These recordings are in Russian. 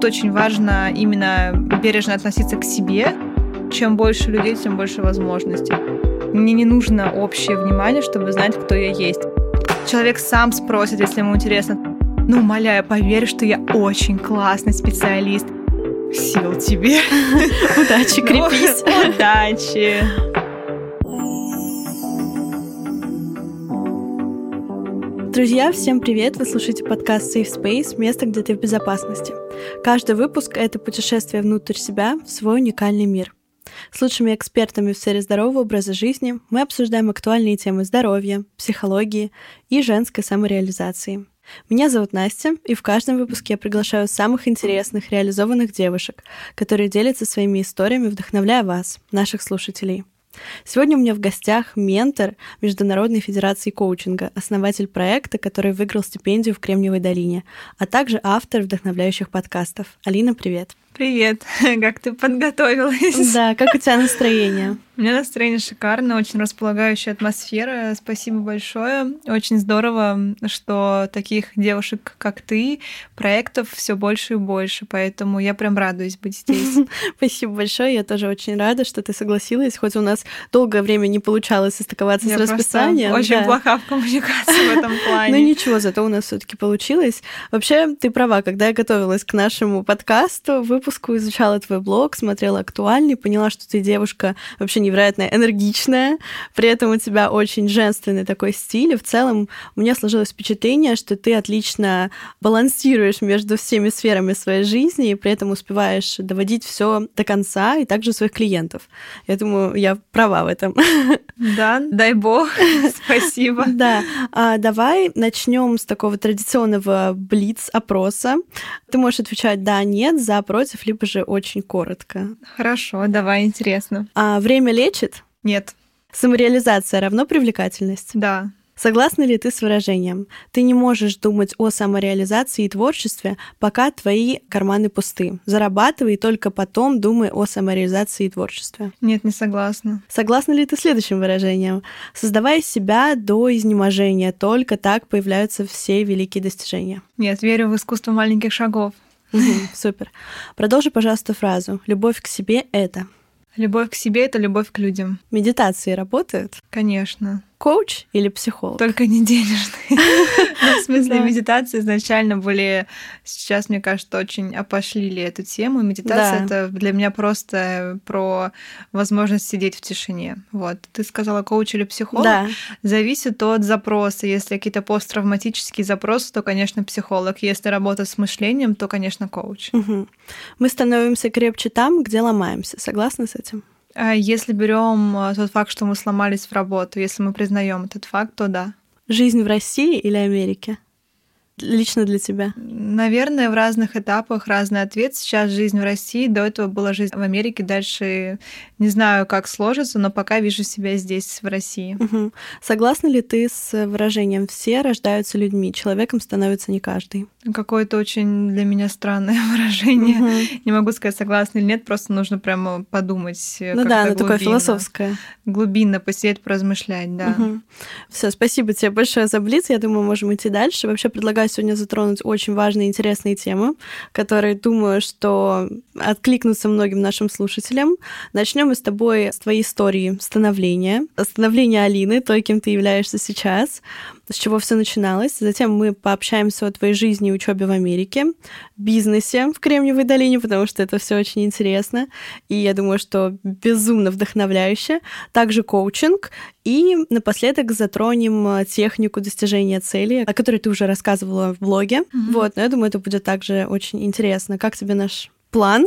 тут очень важно именно бережно относиться к себе. Чем больше людей, тем больше возможностей. Мне не нужно общее внимание, чтобы знать, кто я есть. Человек сам спросит, если ему интересно. Ну, умоляю, поверь, что я очень классный специалист. Сил тебе. Удачи, крепись. Удачи. Друзья, всем привет! Вы слушаете подкаст Safe Space «Место, где ты в безопасности». Каждый выпуск — это путешествие внутрь себя в свой уникальный мир. С лучшими экспертами в сфере здорового образа жизни мы обсуждаем актуальные темы здоровья, психологии и женской самореализации. Меня зовут Настя, и в каждом выпуске я приглашаю самых интересных, реализованных девушек, которые делятся своими историями, вдохновляя вас, наших слушателей. Сегодня у меня в гостях ментор Международной Федерации коучинга, основатель проекта, который выиграл стипендию в Кремниевой долине, а также автор вдохновляющих подкастов. Алина, привет! Привет! Как ты подготовилась? Да, как у тебя настроение? У меня настроение шикарное, очень располагающая атмосфера. Спасибо большое. Очень здорово, что таких девушек, как ты, проектов все больше и больше. Поэтому я прям радуюсь быть здесь. Спасибо большое. Я тоже очень рада, что ты согласилась. Хоть у нас долгое время не получалось состыковаться я с расписанием. Очень да. плоха в коммуникации в этом плане. Ну ничего, зато у нас все-таки получилось. Вообще, ты права, когда я готовилась к нашему подкасту, выпуску, изучала твой блог, смотрела актуальный, поняла, что ты девушка вообще не невероятно энергичная, при этом у тебя очень женственный такой стиль, и в целом у меня сложилось впечатление, что ты отлично балансируешь между всеми сферами своей жизни и при этом успеваешь доводить все до конца и также своих клиентов. Я думаю, я права в этом. Да, дай бог. Спасибо. Да. А давай начнем с такого традиционного блиц-опроса. Ты можешь отвечать да, нет, за, против, либо же очень коротко. Хорошо, давай, интересно. А время лечит? Нет. Самореализация равно привлекательность? Да. Согласна ли ты с выражением «ты не можешь думать о самореализации и творчестве, пока твои карманы пусты. Зарабатывай, и только потом думай о самореализации и творчестве». Нет, не согласна. Согласна ли ты следующим выражением «создавая себя до изнеможения, только так появляются все великие достижения». Нет, верю в искусство маленьких шагов. Супер. Продолжи, пожалуйста, фразу «любовь к себе — это». Любовь к себе — это любовь к людям. Медитации работают? Конечно коуч или психолог? Только не денежный. Ну, в смысле, медитации изначально были... Сейчас, мне кажется, очень опошлили эту тему. Медитация — это для меня просто про возможность сидеть в тишине. Вот. Ты сказала коуч или психолог? Зависит от запроса. Если какие-то посттравматические запросы, то, конечно, психолог. Если работа с мышлением, то, конечно, коуч. Мы становимся крепче там, где ломаемся. Согласна с этим? А если берем а, тот факт, что мы сломались в работу, если мы признаем этот факт, то да. Жизнь в России или Америке? Лично для тебя? Наверное, в разных этапах разный ответ. Сейчас жизнь в России, до этого была жизнь в Америке, дальше не знаю, как сложится, но пока вижу себя здесь, в России. Угу. Согласна ли ты с выражением «все рождаются людьми, человеком становится не каждый»? Какое-то очень для меня странное выражение. Угу. Не могу сказать, согласна или нет, просто нужно прямо подумать. Ну да, оно такое философское. Глубинно посидеть, поразмышлять, да. Угу. Все, спасибо тебе большое за блиц. Я думаю, можем идти дальше. Вообще предлагаю сегодня затронуть очень важные и интересные темы, которые, думаю, что откликнутся многим нашим слушателям. Начнем мы с тобой с твоей истории становления, становления Алины, той, кем ты являешься сейчас с чего все начиналось. Затем мы пообщаемся о твоей жизни и учебе в Америке, бизнесе в Кремниевой долине, потому что это все очень интересно. И я думаю, что безумно вдохновляюще. Также коучинг. И напоследок затронем технику достижения цели, о которой ты уже рассказывала в блоге. Mm-hmm. Вот, но я думаю, это будет также очень интересно. Как тебе наш план.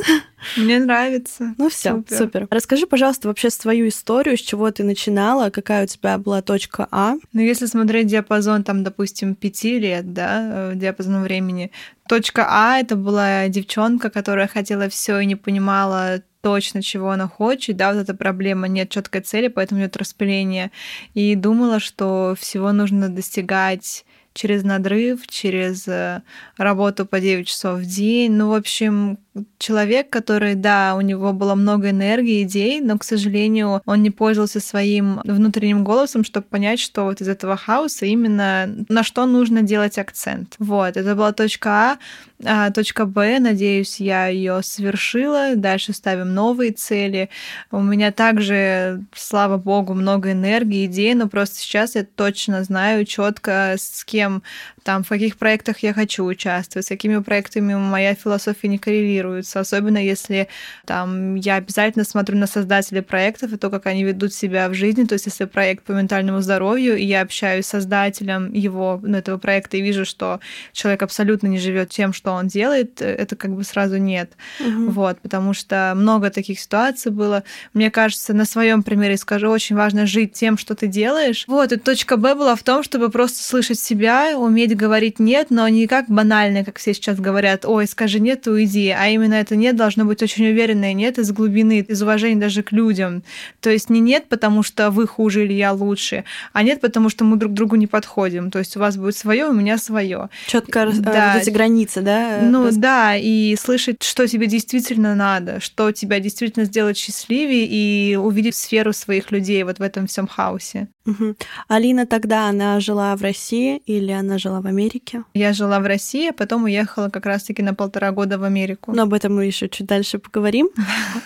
Мне нравится. Ну все, супер. супер. Расскажи, пожалуйста, вообще свою историю, с чего ты начинала, какая у тебя была точка А. Ну, если смотреть диапазон, там, допустим, пяти лет, да, э, диапазон времени, точка А это была девчонка, которая хотела все и не понимала точно, чего она хочет, да, вот эта проблема, нет четкой цели, поэтому нет распыления. И думала, что всего нужно достигать через надрыв, через э, работу по 9 часов в день. Ну, в общем, человек, который, да, у него было много энергии, идей, но, к сожалению, он не пользовался своим внутренним голосом, чтобы понять, что вот из этого хаоса именно на что нужно делать акцент. Вот, это была точка А. А, точка Б, надеюсь, я ее совершила. Дальше ставим новые цели. У меня также, слава богу, много энергии, идей, но просто сейчас я точно знаю четко, с кем всем там, в каких проектах я хочу участвовать, с какими проектами моя философия не коррелируется, особенно если там я обязательно смотрю на создателей проектов и то, как они ведут себя в жизни, то есть если проект по ментальному здоровью, и я общаюсь с создателем его, ну, этого проекта и вижу, что человек абсолютно не живет тем, что он делает, это как бы сразу нет. Угу. Вот, потому что много таких ситуаций было. Мне кажется, на своем примере скажу, очень важно жить тем, что ты делаешь. Вот, и точка Б была в том, чтобы просто слышать себя, уметь говорить нет, но не как банально, как все сейчас говорят, ой, скажи нет, уйди, а именно это нет должно быть очень уверенное нет из глубины, из уважения даже к людям. То есть не нет, потому что вы хуже или я лучше, а нет, потому что мы друг другу не подходим. То есть у вас будет свое, у меня свое. Четко да. вот эти границы, да? Э, ну раз... да, и слышать, что тебе действительно надо, что тебя действительно сделает счастливее, и увидеть сферу своих людей вот в этом всем хаосе. Угу. Алина тогда, она жила в России или она жила в Америке? Я жила в России, а потом уехала как раз-таки на полтора года в Америку. Но об этом мы еще чуть дальше поговорим.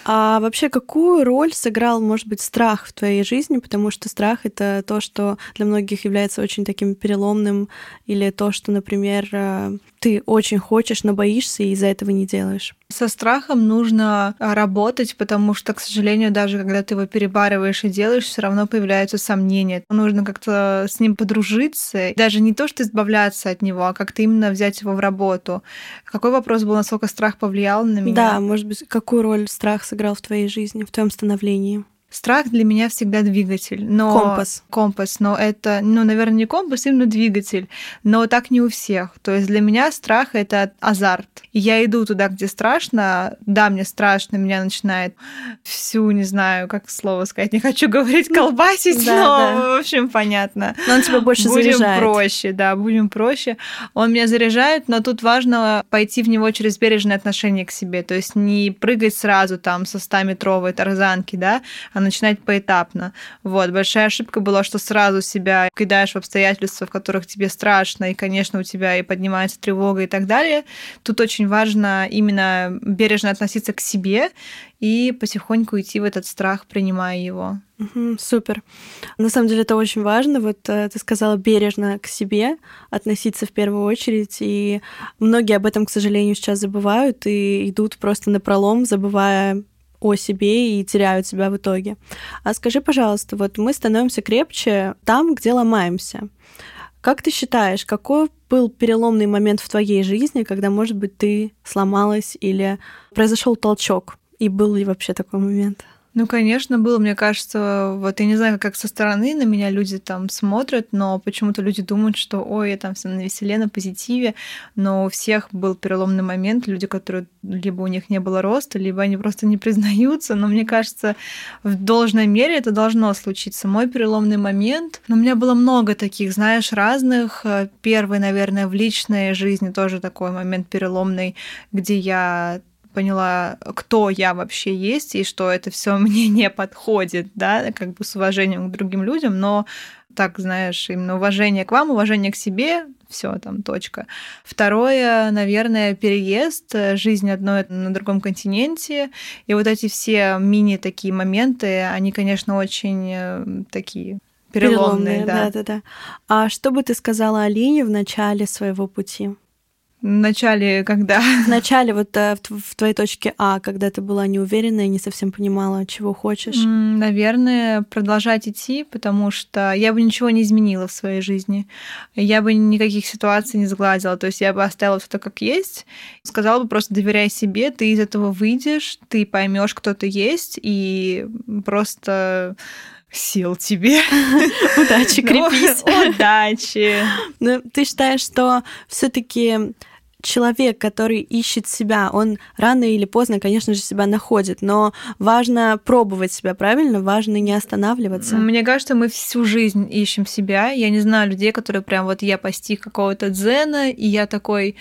А вообще, какую роль сыграл, может быть, страх в твоей жизни? Потому что страх — это то, что для многих является очень таким переломным, или то, что, например, э, ты очень хочешь, но боишься и из-за этого не делаешь. Со страхом нужно а, работать, потому что, к сожалению, даже когда ты его перебарываешь и делаешь, все равно появляются сомнения. Нужно как-то с ним подружиться. Даже не то, что избавляться от него, а как-то именно взять его в работу. Какой вопрос был, насколько страх повлиял на меня? Да, может быть, какую роль страх сыграл в твоей жизни, в твоем становлении? Страх для меня всегда двигатель, но компас. Компас, но это, ну, наверное, не компас, именно двигатель, но так не у всех. То есть для меня страх это азарт. Я иду туда, где страшно, да, мне страшно, меня начинает всю, не знаю, как слово сказать, не хочу говорить колбасить, но в общем понятно. Но он тебя больше будем заряжает. проще, да, будем проще. Он меня заряжает, но тут важно пойти в него через бережное отношение к себе, то есть не прыгать сразу там со 100-метровой тарзанки, да, а начинать поэтапно. Вот. Большая ошибка была, что сразу себя кидаешь в обстоятельства, в которых тебе страшно, и, конечно, у тебя и поднимается тревога и так далее. Тут очень важно именно бережно относиться к себе и потихоньку идти в этот страх, принимая его. Супер. На самом деле это очень важно. Вот э, ты сказала бережно к себе относиться в первую очередь, и многие об этом, к сожалению, сейчас забывают и идут просто на пролом, забывая о себе и теряют себя в итоге. А скажи, пожалуйста, вот мы становимся крепче там, где ломаемся. Как ты считаешь, какой был переломный момент в твоей жизни, когда, может быть, ты сломалась или произошел толчок? И был ли вообще такой момент? Ну, конечно, было, мне кажется, вот я не знаю, как со стороны на меня люди там смотрят, но почему-то люди думают, что, ой, я там все на веселе, на позитиве, но у всех был переломный момент, люди, которые либо у них не было роста, либо они просто не признаются, но мне кажется, в должной мере это должно случиться. Мой переломный момент, но у меня было много таких, знаешь, разных. Первый, наверное, в личной жизни тоже такой момент переломный, где я поняла, кто я вообще есть, и что это все мне не подходит, да, как бы с уважением к другим людям, но так, знаешь, именно уважение к вам, уважение к себе, все там точка. Второе, наверное, переезд, жизнь одной на другом континенте, и вот эти все мини такие моменты, они, конечно, очень э, такие переломные, переломные да. да, да, да. А что бы ты сказала Алине в начале своего пути? В начале, когда? В начале, вот э, в твоей точке А, когда ты была неуверенная и не совсем понимала, чего хочешь. Наверное, продолжать идти, потому что я бы ничего не изменила в своей жизни. Я бы никаких ситуаций не сгладила. То есть я бы оставила все как есть. Сказала бы просто доверяй себе, ты из этого выйдешь, ты поймешь, кто ты есть, и просто сил тебе. Удачи, крепись. Удачи. Но ну, ты считаешь, что все таки человек, который ищет себя, он рано или поздно, конечно же, себя находит, но важно пробовать себя, правильно? Важно не останавливаться. Мне кажется, мы всю жизнь ищем себя. Я не знаю людей, которые прям вот я постиг какого-то дзена, и я такой,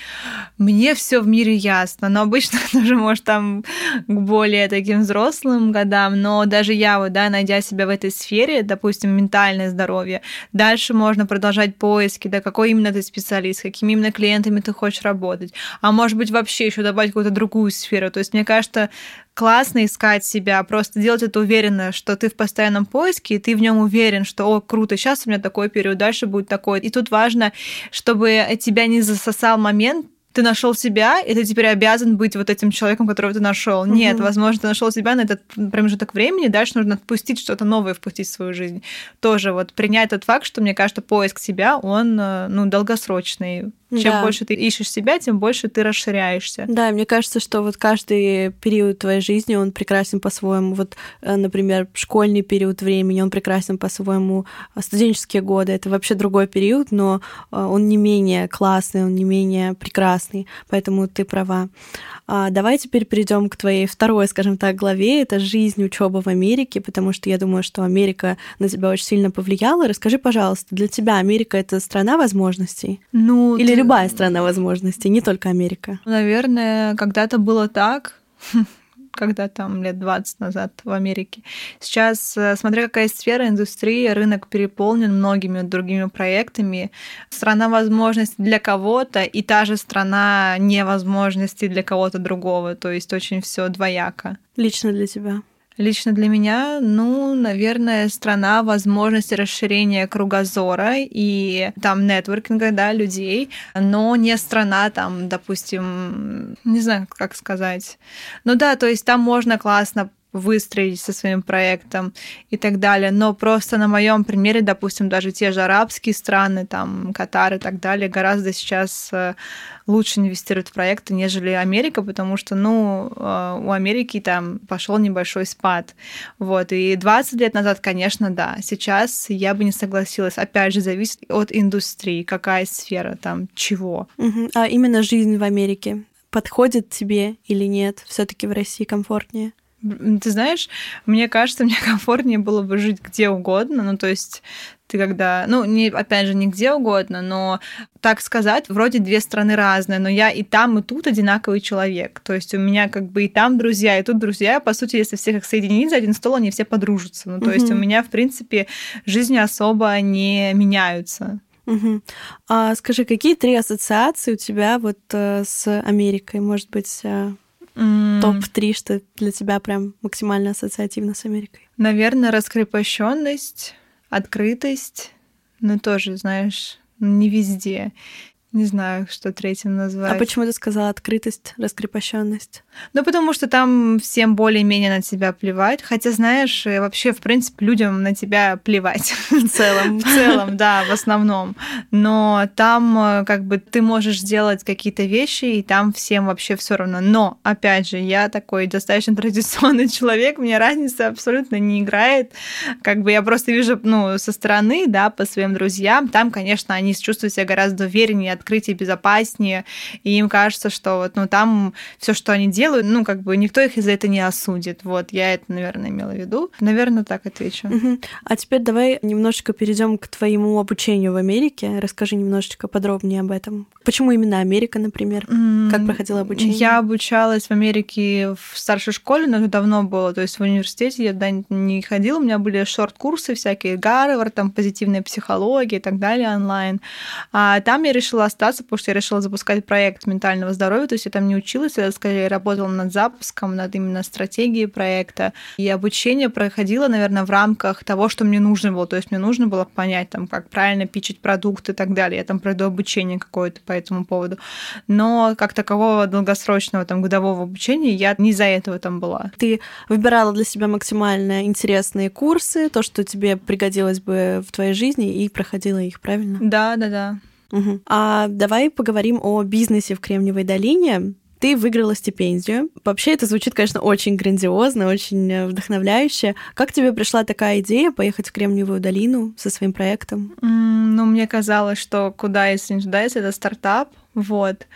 мне все в мире ясно. Но обычно тоже, может, там к более таким взрослым годам, но даже я вот, да, найдя себя в этой сфере, допустим, ментальное здоровье, дальше можно продолжать поиски, да, какой именно ты специалист, какими именно клиентами ты хочешь работать, работать, а может быть вообще еще добавить какую-то другую сферу. То есть мне кажется, классно искать себя, просто делать это уверенно, что ты в постоянном поиске, и ты в нем уверен, что, о, круто, сейчас у меня такой период, дальше будет такой. И тут важно, чтобы тебя не засосал момент, ты нашел себя, и ты теперь обязан быть вот этим человеком, которого ты нашел. Угу. Нет, возможно, ты нашел себя на этот промежуток времени, дальше нужно отпустить что-то новое, впустить в свою жизнь. Тоже вот принять тот факт, что, мне кажется, поиск себя, он, э, ну, долгосрочный. Чем да. больше ты ищешь себя, тем больше ты расширяешься. Да, мне кажется, что вот каждый период твоей жизни, он прекрасен по-своему. Вот, э, например, школьный период времени, он прекрасен по-своему. А студенческие годы — это вообще другой период, но э, он не менее классный, он не менее прекрасный, поэтому ты права. А давай теперь перейдем к твоей второй, скажем так, главе. Это жизнь, учеба в Америке, потому что я думаю, что Америка на тебя очень сильно повлияла. Расскажи, пожалуйста, для тебя Америка — это страна возможностей? Ну, Или любая страна возможностей, не только Америка. Наверное, когда-то было так, когда там лет 20 назад в Америке. Сейчас, э, смотря какая сфера индустрии, рынок переполнен многими другими проектами. Страна возможностей для кого-то и та же страна невозможностей для кого-то другого. То есть очень все двояко. Лично для тебя. Лично для меня, ну, наверное, страна возможности расширения кругозора и там нетворкинга, да, людей, но не страна там, допустим, не знаю, как сказать. Ну да, то есть там можно классно выстроить со своим проектом и так далее. Но просто на моем примере, допустим, даже те же арабские страны, там Катар и так далее, гораздо сейчас э, лучше инвестируют в проекты, нежели Америка, потому что, ну, э, у Америки там пошел небольшой спад. Вот. И 20 лет назад, конечно, да. Сейчас я бы не согласилась. Опять же, зависит от индустрии, какая сфера там, чего. Угу. А именно жизнь в Америке подходит тебе или нет? Все-таки в России комфортнее? Ты знаешь, мне кажется, мне комфортнее было бы жить где угодно. Ну, то есть ты когда, ну, не, опять же, не где угодно, но, так сказать, вроде две страны разные, но я и там, и тут одинаковый человек. То есть у меня как бы и там друзья, и тут друзья. По сути, если всех их соединить за один стол, они все подружатся. Ну, то mm-hmm. есть у меня, в принципе, жизни особо не меняются. Угу. А скажи, какие три ассоциации у тебя вот э, с Америкой? Может быть, э, Mm. Топ-3, что для тебя прям максимально ассоциативно с Америкой? Наверное, раскрепощенность, открытость, но тоже, знаешь, не везде. Не знаю, что третьим назвать. А почему ты сказала открытость, раскрепощенность? Ну, потому что там всем более-менее на тебя плевать. Хотя, знаешь, вообще, в принципе, людям на тебя плевать. В целом. В целом, да, в основном. Но там э, как бы ты можешь сделать какие-то вещи, и там всем вообще все равно. Но, опять же, я такой достаточно традиционный человек, мне разница абсолютно не играет. Как бы я просто вижу, ну, со стороны, да, по своим друзьям, там, конечно, они чувствуют себя гораздо увереннее, открытие безопаснее, и им кажется, что вот, ну, там все, что они делают, ну, как бы никто их из-за этого не осудит. Вот, я это, наверное, имела в виду. Наверное, так отвечу. Угу. А теперь давай немножечко перейдем к твоему обучению в Америке. Расскажи немножечко подробнее об этом. Почему именно Америка, например? Как проходило обучение? Я обучалась в Америке в старшей школе, но это давно было. То есть в университете я туда не ходила. У меня были шорт-курсы всякие, Гарвард, там позитивная психология и так далее онлайн. А там я решила остаться, потому что я решила запускать проект ментального здоровья. То есть я там не училась, я скорее работала над запуском, над именно стратегией проекта. И обучение проходило, наверное, в рамках того, что мне нужно было. То есть мне нужно было понять, там, как правильно пичить продукт и так далее. Я там пройду обучение какое-то по этому поводу. Но как такового долгосрочного там годового обучения я не из-за этого там была. Ты выбирала для себя максимально интересные курсы, то, что тебе пригодилось бы в твоей жизни, и проходила их, правильно? Да, да, да. Угу. А давай поговорим о бизнесе в Кремниевой долине. Ты выиграла стипендию. Вообще это звучит, конечно, очень грандиозно, очень э, вдохновляюще. Как тебе пришла такая идея поехать в Кремниевую долину со своим проектом? Mm, ну, мне казалось, что куда если не туда, если это стартап, Вот.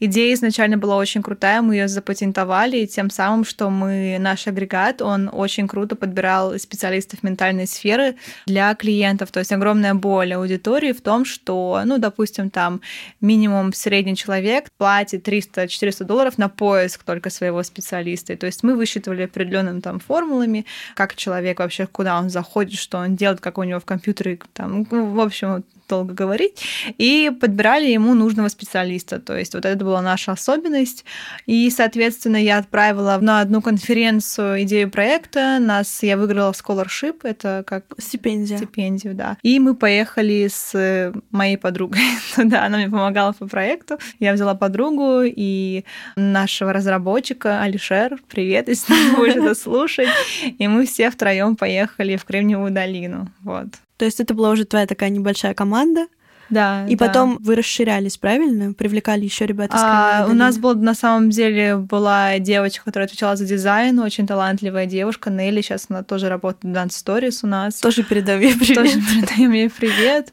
Идея изначально была очень крутая, мы ее запатентовали, тем самым, что мы, наш агрегат, он очень круто подбирал специалистов ментальной сферы для клиентов. То есть огромная боль аудитории в том, что, ну, допустим, там минимум средний человек платит 300-400 долларов на поиск только своего специалиста. И, то есть мы высчитывали определенными там формулами, как человек вообще, куда он заходит, что он делает, как у него в компьютере, там, ну, в общем, долго говорить, и подбирали ему нужного специалиста. То есть вот это была наша особенность. И, соответственно, я отправила на одну конференцию идею проекта. Нас я выиграла scholarship, это как стипендия. Стипендию, да. И мы поехали с моей подругой туда. Она мне помогала по проекту. Я взяла подругу и нашего разработчика Алишер. Привет, если ты будешь это слушать. И мы все втроем поехали в Кремниевую долину. Вот. То есть это была уже твоя такая небольшая команда, да. И да. потом вы расширялись, правильно? Привлекали еще ребят из а, У нас был на самом деле была девочка, которая отвечала за дизайн, очень талантливая девушка, Нелли. Сейчас она тоже работает в Dance Stories у нас. Тоже передаем ей привет. Тоже передаем ей привет.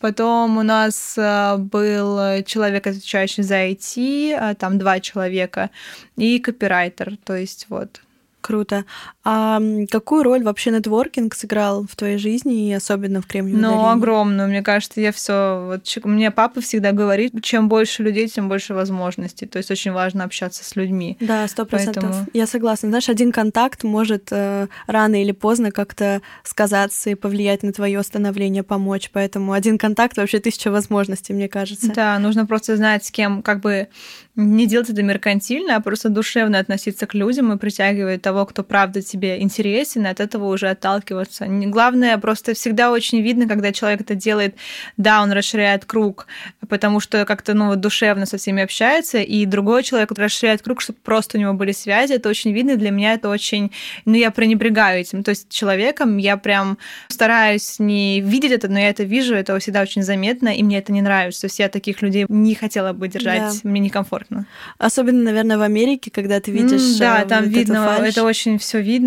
Потом у нас а, был человек, отвечающий за IT, а, там два человека, и копирайтер. То есть вот Круто. А какую роль вообще нетворкинг сыграл в твоей жизни, и особенно в Кремниевой Ну, долине? огромную. Мне кажется, я все. Вот, мне папа всегда говорит, чем больше людей, тем больше возможностей. То есть очень важно общаться с людьми. Да, сто процентов. Поэтому... Я согласна. Знаешь, один контакт может э, рано или поздно как-то сказаться и повлиять на твое становление, помочь. Поэтому один контакт вообще тысяча возможностей, мне кажется. Да, нужно просто знать, с кем, как бы не делать это меркантильно, а просто душевно относиться к людям и притягивать того, кто правда тебе интересен, и от этого уже отталкиваться. Главное, просто всегда очень видно, когда человек это делает, да, он расширяет круг, потому что как-то, ну, душевно со всеми общается, и другой человек расширяет круг, чтобы просто у него были связи, это очень видно, для меня это очень, ну, я пренебрегаю этим, то есть человеком я прям стараюсь не видеть это, но я это вижу, это всегда очень заметно, и мне это не нравится, то есть я таких людей не хотела бы держать, да. мне некомфортно комфортно. Особенно, наверное, в Америке, когда ты видишь. Mm, да, э, там вот видно, это очень все видно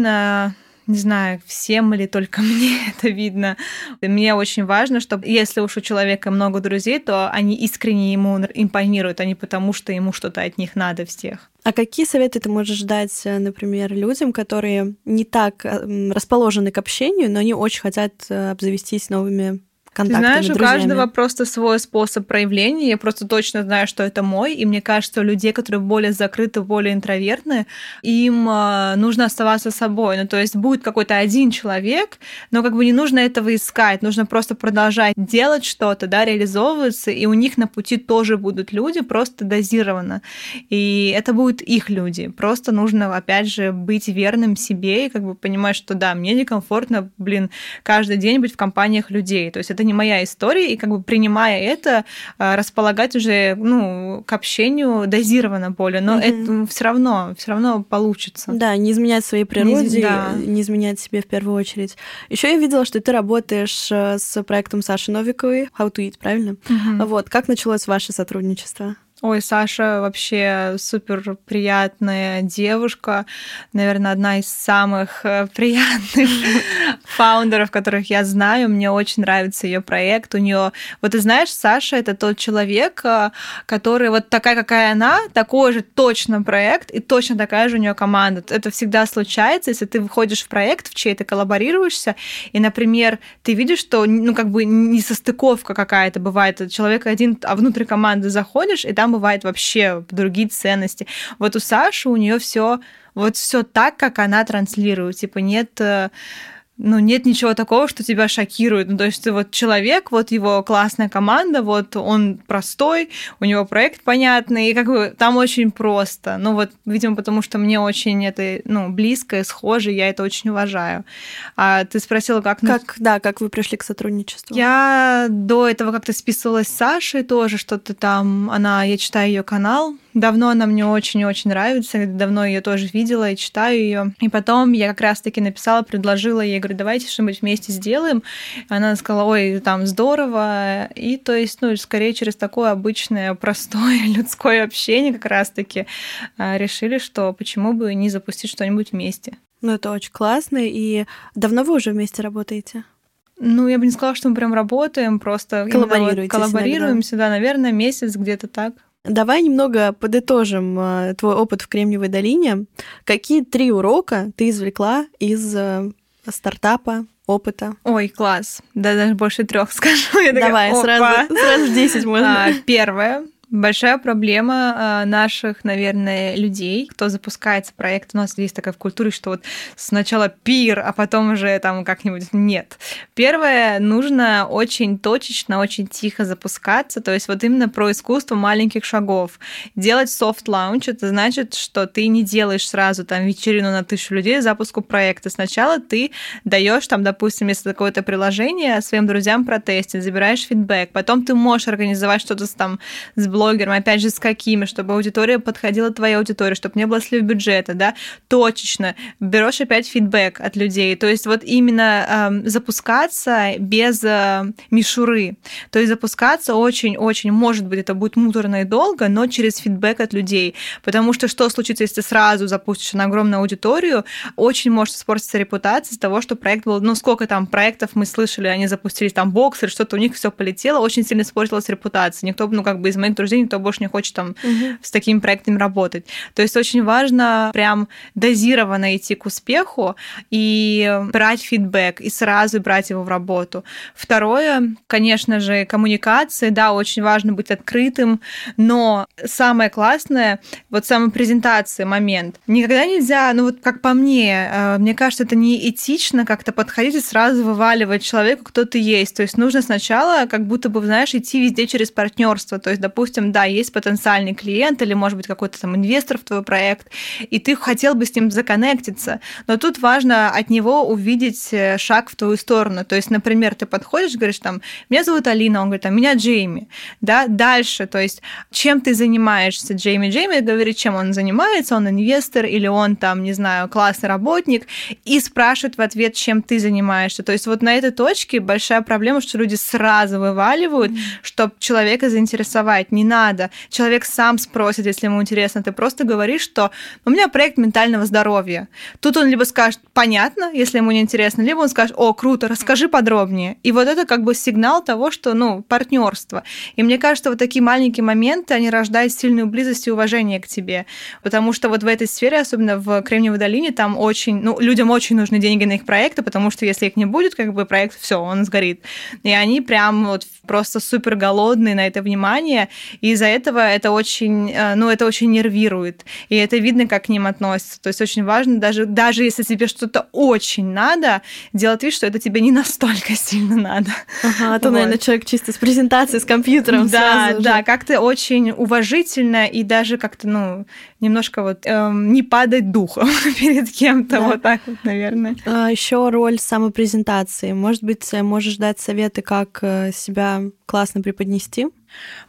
не знаю, всем или только мне это видно. Мне очень важно, чтобы если уж у человека много друзей, то они искренне ему импонируют, а не потому, что ему что-то от них надо всех. А какие советы ты можешь дать, э, например, людям, которые не так э, расположены к общению, но они очень хотят обзавестись новыми контактами, Ты знаешь, друзьями. у каждого просто свой способ проявления. Я просто точно знаю, что это мой. И мне кажется, у людей, которые более закрыты, более интровертны, им э, нужно оставаться собой. Ну, то есть будет какой-то один человек, но как бы не нужно этого искать. Нужно просто продолжать делать что-то, да, реализовываться, и у них на пути тоже будут люди, просто дозированно. И это будут их люди. Просто нужно, опять же, быть верным себе и как бы понимать, что да, мне некомфортно, блин, каждый день быть в компаниях людей. То есть это не моя история, и как бы принимая это, а, располагать уже ну, к общению дозированно более, но mm-hmm. это все равно, все равно получится. Да, не изменять своей природе, не, да. не изменять себе в первую очередь. Еще я видела, что ты работаешь э, с проектом Саши Новиковой How to Eat, правильно? Mm-hmm. Вот, как началось ваше сотрудничество? Ой, Саша вообще супер приятная девушка, наверное, одна из самых э, приятных фаундеров, которых я знаю. Мне очень нравится ее проект. У нее, вот ты знаешь, Саша это тот человек, э, который вот такая, какая она, такой же точно проект и точно такая же у нее команда. Это всегда случается, если ты выходишь в проект, в чей-то коллаборируешься, и, например, ты видишь, что ну как бы не состыковка какая-то бывает, человек один, а внутрь команды заходишь, и там там бывает вообще другие ценности. Вот у Саши у нее все вот все так, как она транслирует. Типа нет э, ну, нет ничего такого, что тебя шокирует. Ну, то есть вот человек, вот его классная команда, вот он простой, у него проект понятный, и как бы там очень просто. Ну, вот, видимо, потому что мне очень это, ну, близко и схоже, я это очень уважаю. А ты спросила, как... Как, да, как вы пришли к сотрудничеству? Я до этого как-то списывалась с Сашей тоже, что-то там, она, я читаю ее канал, Давно она мне очень-очень нравится, давно ее тоже видела и читаю ее. И потом я как раз-таки написала, предложила ей, говорю, давайте что-нибудь вместе сделаем. Она сказала, ой, там здорово. И то есть, ну, скорее через такое обычное, простое людское общение как раз-таки а, решили, что почему бы не запустить что-нибудь вместе. Ну, это очень классно. И давно вы уже вместе работаете? Ну, я бы не сказала, что мы прям работаем, просто коллаборируемся, коллаборируемся, да, наверное, месяц где-то так. Давай немного подытожим э, твой опыт в Кремниевой долине. Какие три урока ты извлекла из э, стартапа, опыта? Ой, класс. Да, даже больше трех скажу. Я Давай, такая, сразу, сразу 10 можно. А, первое Большая проблема э, наших, наверное, людей, кто запускается проект. У нас есть такая в культуре, что вот сначала пир, а потом уже там как-нибудь нет. Первое, нужно очень точечно, очень тихо запускаться, то есть вот именно про искусство маленьких шагов. Делать soft launch, это значит, что ты не делаешь сразу там вечерину на тысячу людей запуску проекта. Сначала ты даешь там, допустим, если какое-то приложение своим друзьям протестить, забираешь фидбэк, потом ты можешь организовать что-то там с блогером, опять же, с какими, чтобы аудитория подходила твоей аудитории, чтобы не было слив бюджета, да, точечно, берешь опять фидбэк от людей, то есть вот именно э, запускаться без э, мишуры, то есть запускаться очень-очень, может быть, это будет муторно и долго, но через фидбэк от людей, потому что что случится, если ты сразу запустишь на огромную аудиторию, очень может испортиться репутация из того, что проект был, ну, сколько там проектов мы слышали, они запустили там бокс что-то, у них все полетело, очень сильно испортилась репутация. Никто, ну, как бы из моих друзей друзей, никто больше не хочет там угу. с такими проектами работать. То есть очень важно прям дозированно идти к успеху и брать фидбэк, и сразу брать его в работу. Второе, конечно же, коммуникации. Да, очень важно быть открытым, но самое классное, вот самая презентация момент. Никогда нельзя, ну вот как по мне, э, мне кажется, это не этично как-то подходить и сразу вываливать человеку, кто ты есть. То есть нужно сначала как будто бы, знаешь, идти везде через партнерство. То есть, допустим, допустим, да, есть потенциальный клиент или, может быть, какой-то там инвестор в твой проект, и ты хотел бы с ним законнектиться, но тут важно от него увидеть э, шаг в твою сторону. То есть, например, ты подходишь, говоришь там, меня зовут Алина, он говорит, а меня Джейми, да, дальше, то есть, чем ты занимаешься, Джейми? Джейми говорит, чем он занимается, он инвестор или он там, не знаю, классный работник, и спрашивает в ответ, чем ты занимаешься. То есть, вот на этой точке большая проблема, что люди сразу вываливают, mm-hmm. чтобы человека заинтересовать. Не надо. Человек сам спросит, если ему интересно. Ты просто говоришь, что у меня проект ментального здоровья. Тут он либо скажет, понятно, если ему не интересно, либо он скажет, о, круто, расскажи подробнее. И вот это как бы сигнал того, что, ну, партнерство. И мне кажется, вот такие маленькие моменты, они рождают сильную близость и уважение к тебе. Потому что вот в этой сфере, особенно в Кремниевой долине, там очень, ну, людям очень нужны деньги на их проекты, потому что если их не будет, как бы проект, все, он сгорит. И они прям вот просто супер голодные на это внимание, и из-за этого это очень, э, ну, это очень нервирует. И это видно, как к ним относятся. То есть очень важно, даже, даже если тебе что-то очень надо, делать вид, что это тебе не настолько сильно надо. Ага, а то, вот. наверное, человек чисто с презентацией, с компьютером Да, да, как-то очень уважительно и даже как-то, ну, немножко вот эм, не падать духом перед кем-то, да. вот так вот, наверное. А, еще роль самопрезентации. Может быть, можешь дать советы, как э, себя классно преподнести?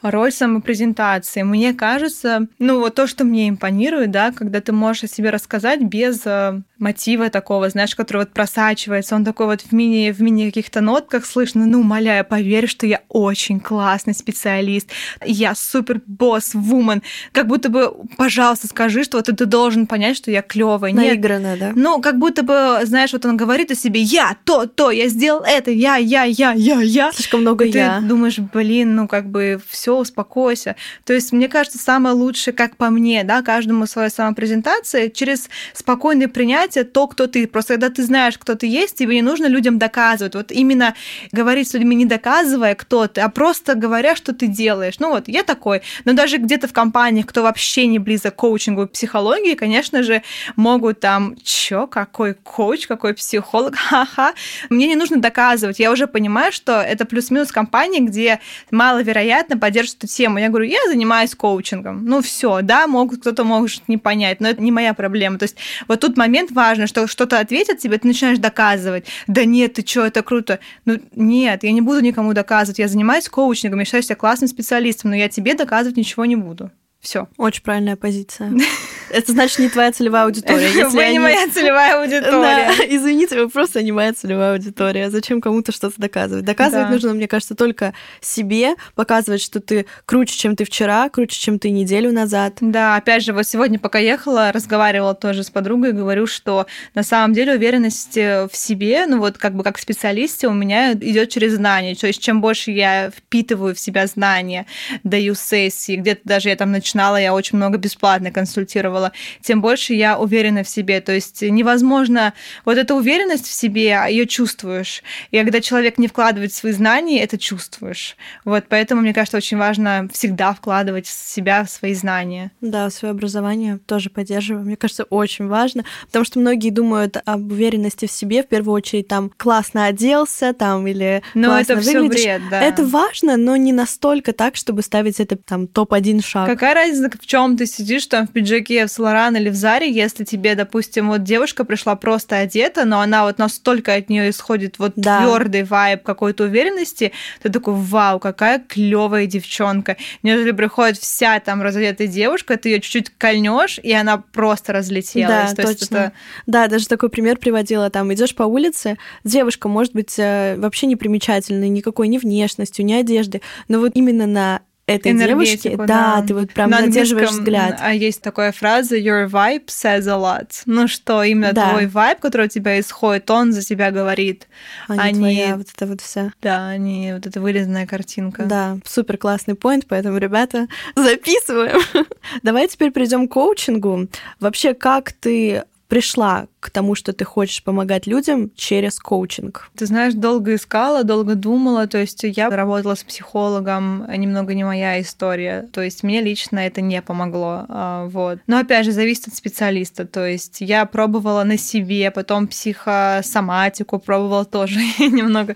Роль самопрезентации. Мне кажется, ну вот то, что мне импонирует, да, когда ты можешь о себе рассказать без э, мотива такого, знаешь, который вот просачивается, он такой вот в мини, в мини каких-то нотках слышно, ну, умоляю, поверь, что я очень классный специалист, я супер босс, вумен, как будто бы, пожалуйста, скажи, что вот ты должен понять, что я клевая. Наигранно, да? Ну, как будто бы, знаешь, вот он говорит о себе, я, то, то, я сделал это, я, я, я, я, я. Слишком много И я. Ты думаешь, блин, ну, как бы все, успокойся. То есть, мне кажется, самое лучшее, как по мне, да, каждому своя самопрезентация, через спокойное принятие то, кто ты. Просто когда ты знаешь, кто ты есть, тебе не нужно людям доказывать. Вот именно говорить с людьми не доказывая, кто ты, а просто говоря, что ты делаешь. Ну вот, я такой. Но даже где-то в компаниях, кто вообще не близок к коучингу и психологии, конечно же, могут там, чё, какой коуч, какой психолог, ха-ха. Мне не нужно доказывать. Я уже понимаю, что это плюс-минус компании, где маловероятно поддержат эту тему. Я говорю, я занимаюсь коучингом. Ну все, да, могут, кто-то может не понять, но это не моя проблема. То есть вот тут момент важно, что что-то ответят тебе, ты начинаешь доказывать. Да нет, ты что, это круто. Ну нет, я не буду никому доказывать. Я занимаюсь коучингом, я считаю себя классным специалистом, но я тебе доказывать ничего не буду. Все. Очень правильная позиция. Это значит не твоя целевая аудитория. Вы не моя целевая аудитория. Да, извините, вы просто не моя целевая аудитория. Зачем кому-то что-то доказывать? Доказывать нужно, мне кажется, только себе, показывать, что ты круче, чем ты вчера, круче, чем ты неделю назад. Да, опять же, вот сегодня, пока ехала, разговаривала тоже с подругой, говорю, что на самом деле уверенность в себе, ну вот как бы как специалисте у меня идет через знания. То есть чем больше я впитываю в себя знания, даю сессии, где-то даже я там начинала, я очень много бесплатно консультировала, тем больше я уверена в себе. То есть невозможно... Вот эта уверенность в себе, ее чувствуешь. И когда человек не вкладывает свои знания, это чувствуешь. Вот поэтому, мне кажется, очень важно всегда вкладывать в себя в свои знания. Да, свое образование тоже поддерживаю. Мне кажется, очень важно, потому что многие думают об уверенности в себе, в первую очередь, там, классно оделся, там, или но классно это все бред, да. Это важно, но не настолько так, чтобы ставить это там топ-1 шаг. Какая разница, в чем ты сидишь там в пиджаке в Соларан или в Заре, если тебе, допустим, вот девушка пришла просто одета, но она вот настолько от нее исходит вот да. твердый вайб какой-то уверенности, ты такой, вау, какая клевая девчонка. Нежели приходит вся там разодетая девушка, ты ее чуть-чуть кольнешь, и она просто разлетелась. Да, То точно. это... Да, даже такой пример приводила. Там идешь по улице, девушка может быть э, вообще не примечательной никакой ни внешностью, ни одежды, но вот именно на этой девушке, да, да, ты вот прям задерживаешь взгляд. А есть такая фраза «Your vibe says a lot». Ну что, именно да. твой вайб, который у тебя исходит, он за тебя говорит. А не, а твоя вот это вот вся. Да, не вот эта вылезанная картинка. Да, супер классный поинт, поэтому, ребята, записываем. Давай теперь перейдем к коучингу. Вообще, как ты пришла к тому, что ты хочешь помогать людям через коучинг? Ты знаешь, долго искала, долго думала. То есть я работала с психологом, немного не моя история. То есть мне лично это не помогло. А, вот. Но опять же, зависит от специалиста. То есть я пробовала на себе, потом психосоматику пробовала тоже немного.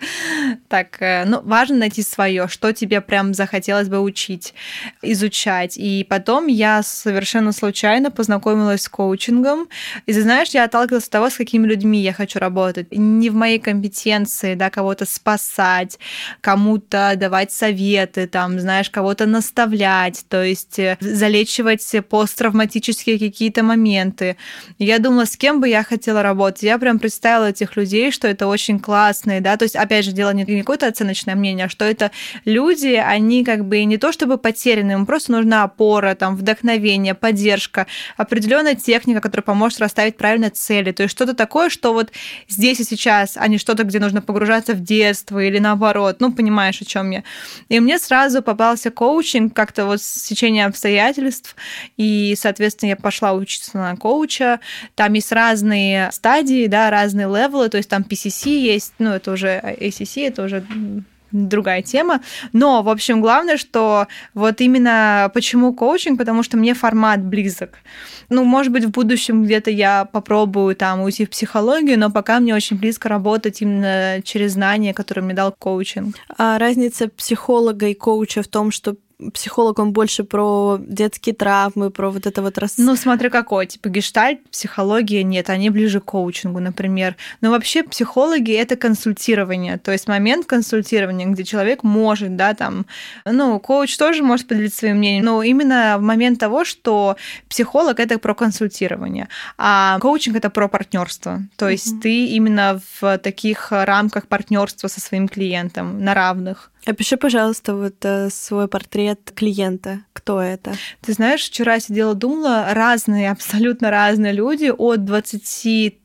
Так, э, ну, важно найти свое, что тебе прям захотелось бы учить, изучать. И потом я совершенно случайно познакомилась с коучингом. И знаешь, я отталкивалась от того, с какими людьми я хочу работать. Не в моей компетенции, да, кого-то спасать, кому-то давать советы, там, знаешь, кого-то наставлять, то есть э, залечивать посттравматические какие-то моменты. Я думала, с кем бы я хотела работать. Я прям представила этих людей, что это очень классные, да, то есть, опять же, дело не какое-то оценочное мнение, а что это люди, они как бы не то чтобы потеряны, им просто нужна опора, там, вдохновение, поддержка, определенная техника, которая поможет расставить ставить правильно цели. То есть что-то такое, что вот здесь и сейчас, а не что-то, где нужно погружаться в детство или наоборот. Ну, понимаешь, о чем я. И мне сразу попался коучинг как-то вот с течением обстоятельств. И, соответственно, я пошла учиться на коуча. Там есть разные стадии, да, разные левелы. То есть там PCC есть, ну, это уже ACC, это уже другая тема. Но, в общем, главное, что вот именно почему коучинг, потому что мне формат близок. Ну, может быть, в будущем где-то я попробую там уйти в психологию, но пока мне очень близко работать именно через знания, которые мне дал коучинг. А разница психолога и коуча в том, что психолог, он больше про детские травмы, про вот это вот раз... Ну, смотри, какой. Типа гештальт, психология нет, они ближе к коучингу, например. Но вообще психологи — это консультирование, то есть момент консультирования, где человек может, да, там... Ну, коуч тоже может поделиться своим мнением, но именно в момент того, что психолог — это про консультирование, а коучинг — это про партнерство. То есть mm-hmm. ты именно в таких рамках партнерства со своим клиентом на равных. Опиши, пожалуйста, вот э, свой портрет клиента. Кто это? Ты знаешь, вчера сидела, думала, разные, абсолютно разные люди от 20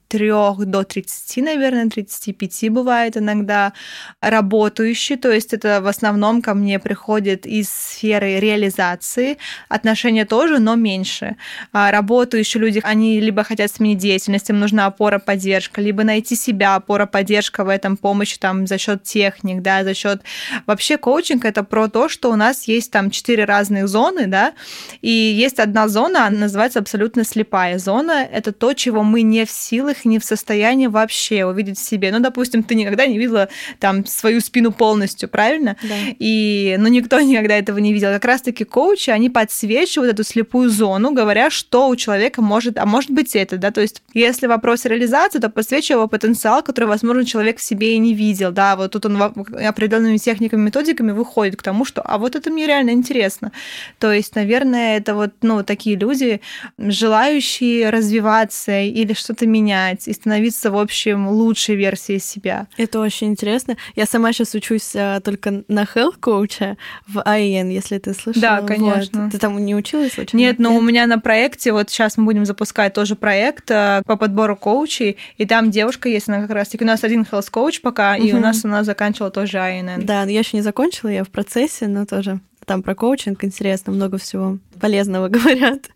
трех до 30, наверное, 35 бывает иногда работающие, то есть это в основном ко мне приходит из сферы реализации, отношения тоже, но меньше. А работающие люди, они либо хотят сменить деятельность, им нужна опора, поддержка, либо найти себя, опора, поддержка в этом, помощь там за счет техник, да, за счет... Вообще коучинг — это про то, что у нас есть там четыре разных зоны, да, и есть одна зона, она называется абсолютно слепая зона, это то, чего мы не в силах их не в состоянии вообще увидеть в себе. Ну, допустим, ты никогда не видела там свою спину полностью, правильно? Да. И, ну, никто никогда этого не видел. Как раз-таки коучи, они подсвечивают эту слепую зону, говоря, что у человека может, а может быть это, да, то есть если вопрос реализации, то подсвечивая его потенциал, который, возможно, человек в себе и не видел, да, вот тут он определенными техниками, методиками выходит к тому, что, а вот это мне реально интересно. То есть, наверное, это вот, ну, такие люди, желающие развиваться или что-то менять и становиться, в общем, лучшей версией себя. Это очень интересно. Я сама сейчас учусь а, только на health коуча в АИН, если ты слышала. Да, конечно. Вот. Ты там не училась? Случайно? Нет, но Нет? у меня на проекте, вот сейчас мы будем запускать тоже проект а, по подбору коучей, и там девушка есть, она как раз-таки у нас один health коуч пока, угу. и у нас она заканчивала тоже АИН. Да, я еще не закончила, я в процессе, но тоже там про коучинг интересно, много всего полезного говорят.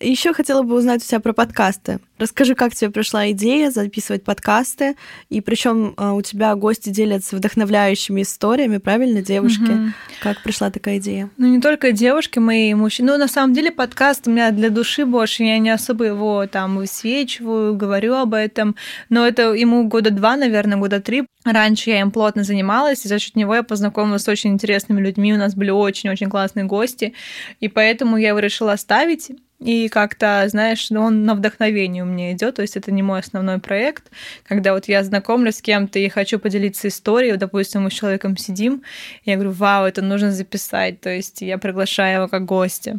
Еще хотела бы узнать у тебя про подкасты. Расскажи, как тебе пришла идея записывать подкасты, и причем а, у тебя гости делятся вдохновляющими историями, правильно, девушки? Угу. Как пришла такая идея? Ну, не только девушки, мы и мужчины. Ну, на самом деле, подкаст у меня для души больше, я не особо его там высвечиваю, говорю об этом, но это ему года два, наверное, года три. Раньше я им плотно занималась, и за счет него я познакомилась с очень интересными людьми, у нас были очень-очень классные гости, и поэтому я его решила оставить и как-то, знаешь, ну, он на вдохновение у меня идет, то есть это не мой основной проект. Когда вот я знакомлюсь с кем-то и хочу поделиться историей, допустим, мы с человеком сидим, я говорю, вау, это нужно записать, то есть я приглашаю его как гостя.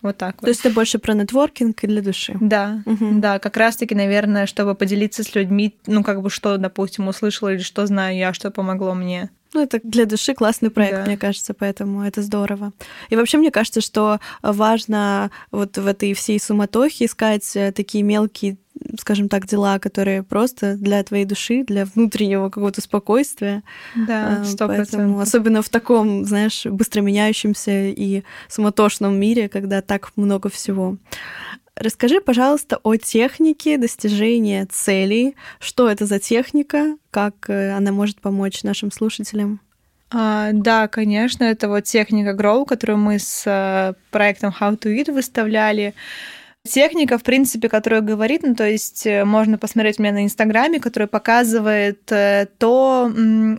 Вот так вот. То есть это больше про нетворкинг и для души. Да, угу. да, как раз-таки, наверное, чтобы поделиться с людьми, ну, как бы что, допустим, услышала или что знаю я, что помогло мне. Ну, это для души классный проект, да. мне кажется, поэтому это здорово. И вообще, мне кажется, что важно вот в этой всей суматохе искать э, такие мелкие скажем так, дела, которые просто для твоей души, для внутреннего какого-то спокойствия. Да, а, сто процентов. Особенно в таком, знаешь, быстро меняющемся и суматошном мире, когда так много всего. Расскажи, пожалуйста, о технике достижения целей. Что это за техника? Как э, она может помочь нашим слушателям? А, да, конечно, это вот техника Grow, которую мы с э, проектом How to Eat выставляли техника, в принципе, которая говорит, ну, то есть э, можно посмотреть меня на Инстаграме, которая показывает э, то,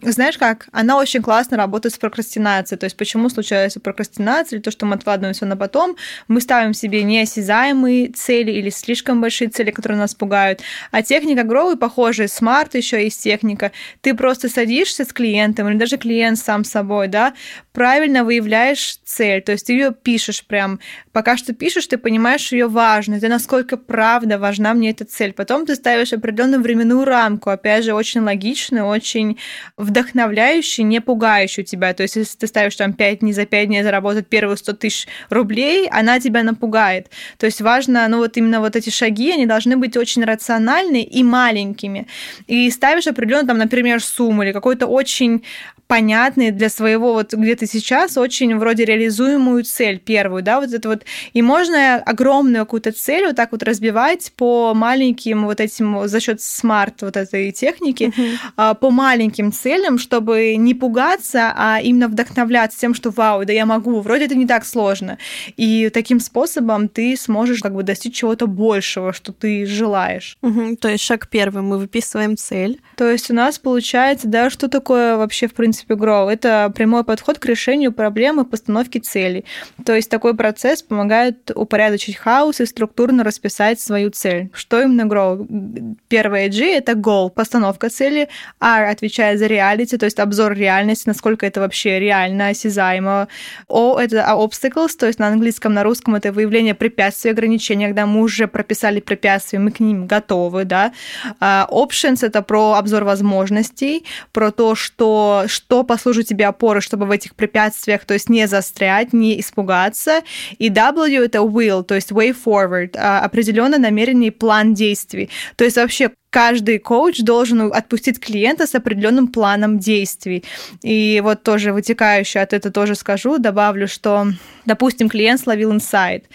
знаешь как, она очень классно работает с прокрастинацией, то есть почему случается прокрастинация, или то, что мы откладываем все на потом, мы ставим себе неосязаемые цели или слишком большие цели, которые нас пугают, а техника Grow похожая, смарт еще есть техника, ты просто садишься с клиентом, или даже клиент сам собой, да, правильно выявляешь цель, то есть ты ее пишешь прям, пока что пишешь, ты понимаешь ее важность, да насколько правда важна мне эта цель. Потом ты ставишь определенную временную рамку, опять же, очень логичную, очень вдохновляющую, не пугающую тебя. То есть если ты ставишь там 5 дней за 5 дней заработать первые 100 тысяч рублей, она тебя напугает. То есть важно, ну вот именно вот эти шаги, они должны быть очень рациональны и маленькими. И ставишь определенно там, например, сумму или какой-то очень понятный для своего вот где ты сейчас очень вроде реализуемую цель первую, да, вот это вот. И можно огромную какую-то цель вот так вот разбивать по маленьким вот этим за счет смарт вот этой техники, uh-huh. по маленьким целям, чтобы не пугаться, а именно вдохновляться тем, что вау, да я могу, вроде это не так сложно. И таким способом ты сможешь как бы достичь чего-то большего, что ты желаешь. Uh-huh. То есть шаг первый, мы выписываем цель. То есть у нас получается, да, что такое вообще в принципе принципе, Grow. Это прямой подход к решению проблемы постановки целей. То есть такой процесс помогает упорядочить хаос и структурно расписать свою цель. Что именно Grow? Первое G — это goal, постановка цели. R отвечает за reality, то есть обзор реальности, насколько это вообще реально, осязаемо. O — это obstacles, то есть на английском, на русском это выявление препятствий, ограничений, когда мы уже прописали препятствия, мы к ним готовы, да. А options — это про обзор возможностей, про то, что, что послужит тебе опорой, чтобы в этих препятствиях, то есть не застрять, не испугаться. И W — это will, то есть way forward, а, определенное намерение и план действий. То есть вообще каждый коуч должен отпустить клиента с определенным планом действий. И вот тоже вытекающее от этого тоже скажу, добавлю, что, допустим, клиент словил инсайт.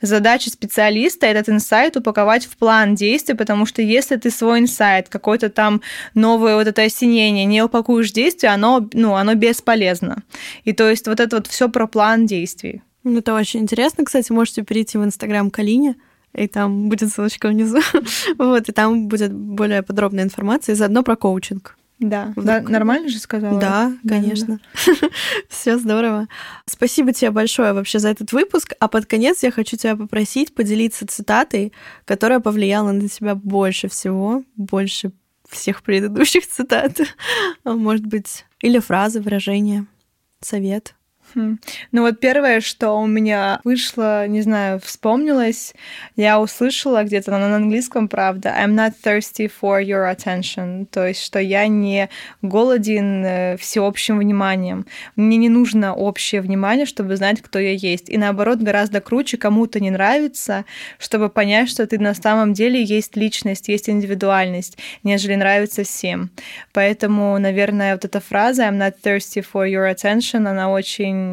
Задача специалиста этот инсайт упаковать в план действий, потому что если ты свой инсайт, какое-то там новое вот это осенение не упакуешь действия, оно, ну, оно бесполезно. И то есть вот это вот все про план действий. Ну, это очень интересно. Кстати, можете перейти в Инстаграм Калине, и там будет ссылочка внизу. вот, и там будет более подробная информация, и заодно про коучинг. Да, да нормально же сказала? Да, конечно. Да. Все здорово. Спасибо тебе большое вообще за этот выпуск. А под конец я хочу тебя попросить поделиться цитатой, которая повлияла на тебя больше всего, больше всех предыдущих цитат. Может быть, или фразы, выражения, совет. Ну вот первое, что у меня вышло, не знаю, вспомнилось, я услышала где-то на английском, правда, I'm not thirsty for your attention, то есть, что я не голоден э, всеобщим вниманием. Мне не нужно общее внимание, чтобы знать, кто я есть. И наоборот, гораздо круче кому-то не нравится, чтобы понять, что ты на самом деле есть личность, есть индивидуальность, нежели нравится всем. Поэтому, наверное, вот эта фраза I'm not thirsty for your attention, она очень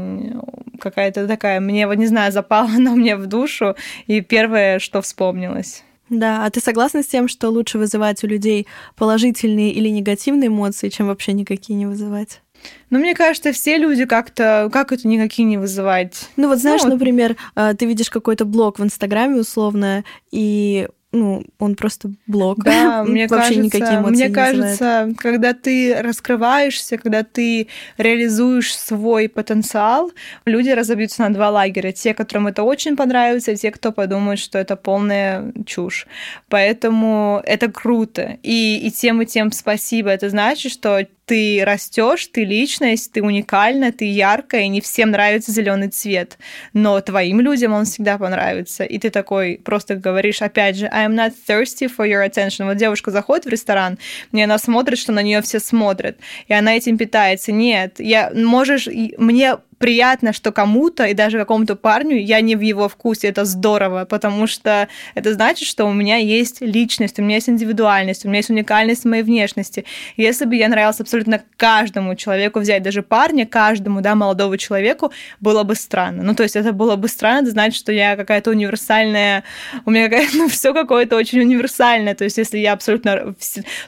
какая-то такая, мне, вот не знаю, запала она мне в душу, и первое, что вспомнилось. Да, а ты согласна с тем, что лучше вызывать у людей положительные или негативные эмоции, чем вообще никакие не вызывать? Ну, мне кажется, все люди как-то, как это никакие не вызывать? Ну, вот знаешь, ну, вот... например, а, ты видишь какой-то блог в Инстаграме условно, и ну, он просто блог. Да, мне Вообще кажется, никакие эмоции мне не кажется, вызывает. когда ты раскрываешься, когда ты реализуешь свой потенциал, люди разобьются на два лагеря. Те, которым это очень понравится, и те, кто подумает, что это полная чушь. Поэтому это круто. И, и тем, и тем спасибо. Это значит, что ты растешь, ты личность, ты уникальна, ты яркая, и не всем нравится зеленый цвет. Но твоим людям он всегда понравится. И ты такой просто говоришь, опять же, I'm not thirsty for your attention. Вот девушка заходит в ресторан, мне она смотрит, что на нее все смотрят, и она этим питается. Нет, я можешь, мне приятно, что кому-то и даже какому-то парню я не в его вкусе. Это здорово, потому что это значит, что у меня есть личность, у меня есть индивидуальность, у меня есть уникальность моей внешности. Если бы я нравилась абсолютно каждому человеку, взять даже парня, каждому, да, молодого человеку, было бы странно. Ну, то есть это было бы странно, это значит, что я какая-то универсальная, у меня какая-то, ну, все какое-то очень универсальное. То есть если я абсолютно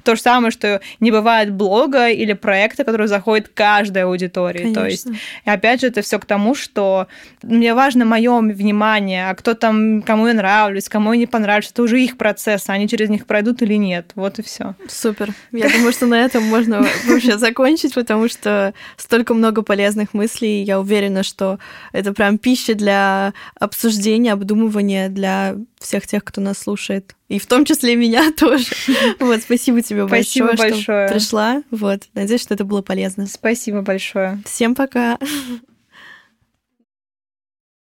то же самое, что не бывает блога или проекта, который заходит каждой аудитории. Конечно. То есть, опять же, это все к тому, что мне важно мое внимание, а кто там, кому я нравлюсь, кому я не понравлюсь, это уже их процесс, они через них пройдут или нет. Вот и все. Супер. Я думаю, что на этом можно вообще закончить, потому что столько много полезных мыслей. Я уверена, что это прям пища для обсуждения, обдумывания для всех тех, кто нас слушает. И в том числе меня тоже. Вот, спасибо тебе спасибо большое, большое, что пришла. Вот, надеюсь, что это было полезно. Спасибо большое. Всем пока.